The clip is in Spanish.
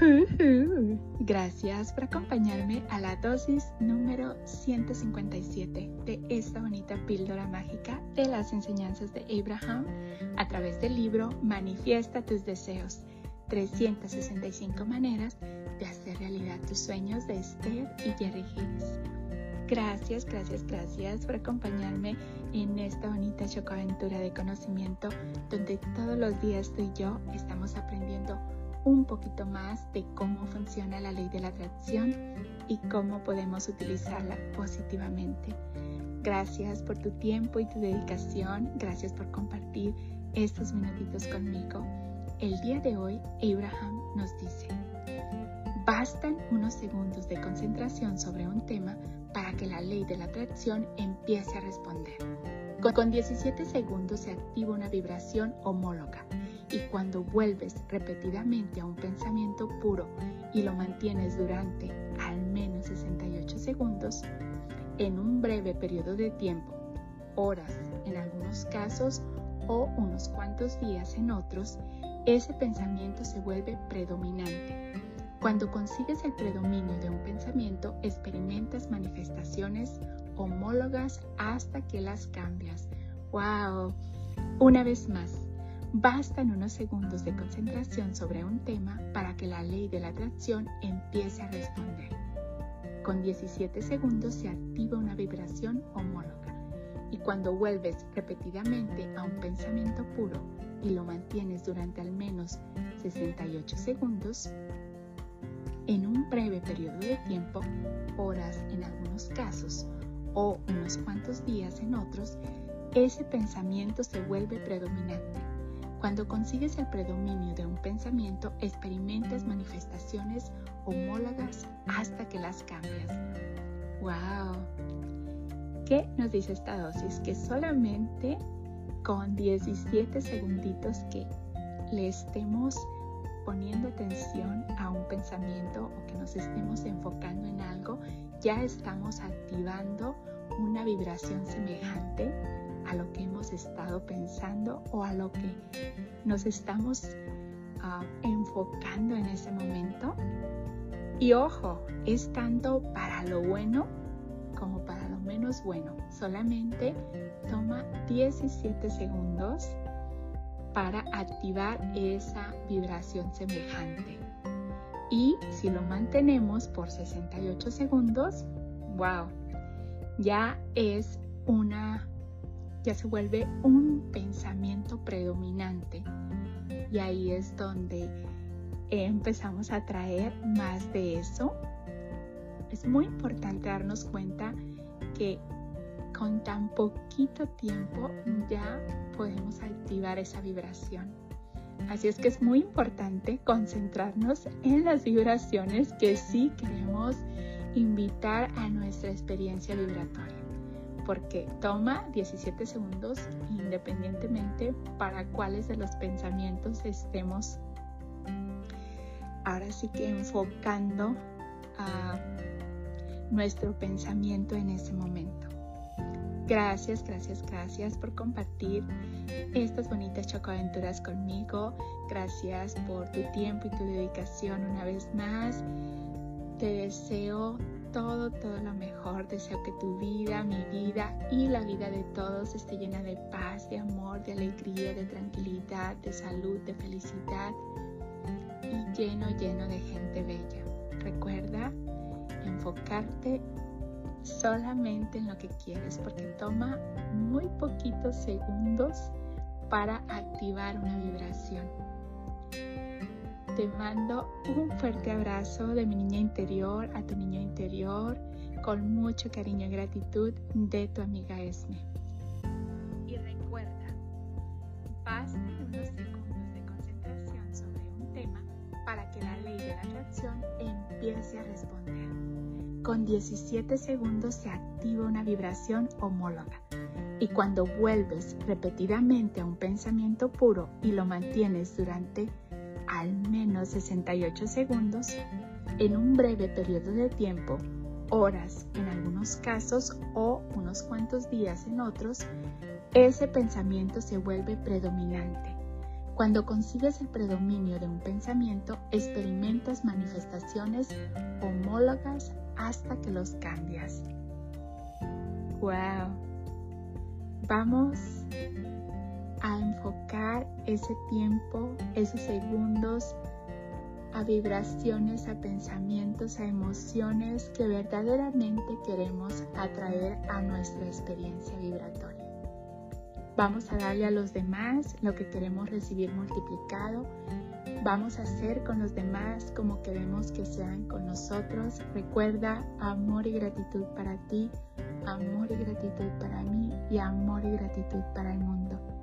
Gracias por acompañarme a la dosis número 157 de esta bonita píldora mágica de las enseñanzas de Abraham a través del libro Manifiesta tus deseos. 365 maneras de hacer realidad tus sueños de Esther y Jerry Hicks. Gracias, gracias, gracias por acompañarme en esta bonita chocoaventura de conocimiento donde todos los días tú y yo estamos aprendiendo un poquito más de cómo funciona la ley de la atracción y cómo podemos utilizarla positivamente. Gracias por tu tiempo y tu dedicación. Gracias por compartir estos minutitos conmigo. El día de hoy, Abraham nos dice, bastan unos segundos de concentración sobre un tema para que la ley de la atracción empiece a responder. Con 17 segundos se activa una vibración homóloga y cuando vuelves repetidamente a un pensamiento puro y lo mantienes durante al menos 68 segundos, en un breve periodo de tiempo, horas en algunos casos o unos cuantos días en otros, ese pensamiento se vuelve predominante. Cuando consigues el predominio de un pensamiento, experimentas manifestaciones homólogas hasta que las cambias. ¡Wow! Una vez más, Bastan unos segundos de concentración sobre un tema para que la ley de la atracción empiece a responder. Con 17 segundos se activa una vibración homóloga y cuando vuelves repetidamente a un pensamiento puro y lo mantienes durante al menos 68 segundos, en un breve periodo de tiempo, horas en algunos casos o unos cuantos días en otros, ese pensamiento se vuelve predominante cuando consigues el predominio de un pensamiento, experimentas manifestaciones homólogas hasta que las cambias. ¡Wow! ¿Qué nos dice esta dosis? Que solamente con 17 segunditos que le estemos poniendo atención a un pensamiento o que nos estemos enfocando en algo, ya estamos activando una vibración semejante a lo que hemos estado pensando o a lo que nos estamos ah, enfocando en ese momento. Y ojo, es tanto para lo bueno como para lo menos bueno. Solamente toma 17 segundos para activar esa vibración semejante. Y si lo mantenemos por 68 segundos, wow, ya es una ya se vuelve un pensamiento predominante. Y ahí es donde empezamos a traer más de eso. Es muy importante darnos cuenta que con tan poquito tiempo ya podemos activar esa vibración. Así es que es muy importante concentrarnos en las vibraciones que sí queremos invitar a nuestra experiencia vibratoria porque toma 17 segundos independientemente para cuáles de los pensamientos estemos ahora sí que enfocando a nuestro pensamiento en ese momento. Gracias, gracias, gracias por compartir estas bonitas chocoaventuras conmigo. Gracias por tu tiempo y tu dedicación una vez más. Te deseo todo, todo lo mejor. Deseo que tu vida, mi vida y la vida de todos esté llena de paz, de amor, de alegría, de tranquilidad, de salud, de felicidad y lleno, lleno de gente bella. Recuerda enfocarte solamente en lo que quieres porque toma muy poquitos segundos para activar una vibración. Te mando un fuerte abrazo de mi niña interior a tu niño interior con mucho cariño y gratitud de tu amiga Esme. Y recuerda, basta unos segundos de concentración sobre un tema para que la ley de la atracción empiece a responder. Con 17 segundos se activa una vibración homóloga. Y cuando vuelves repetidamente a un pensamiento puro y lo mantienes durante al menos 68 segundos en un breve periodo de tiempo, horas en algunos casos o unos cuantos días en otros, ese pensamiento se vuelve predominante. Cuando consigues el predominio de un pensamiento, experimentas manifestaciones homólogas hasta que los cambias. ¡Wow! Vamos a enfocar ese tiempo, esos segundos a vibraciones, a pensamientos, a emociones que verdaderamente queremos atraer a nuestra experiencia vibratoria. Vamos a darle a los demás lo que queremos recibir multiplicado. Vamos a hacer con los demás como queremos que sean con nosotros. Recuerda amor y gratitud para ti, amor y gratitud para mí y amor y gratitud para el mundo.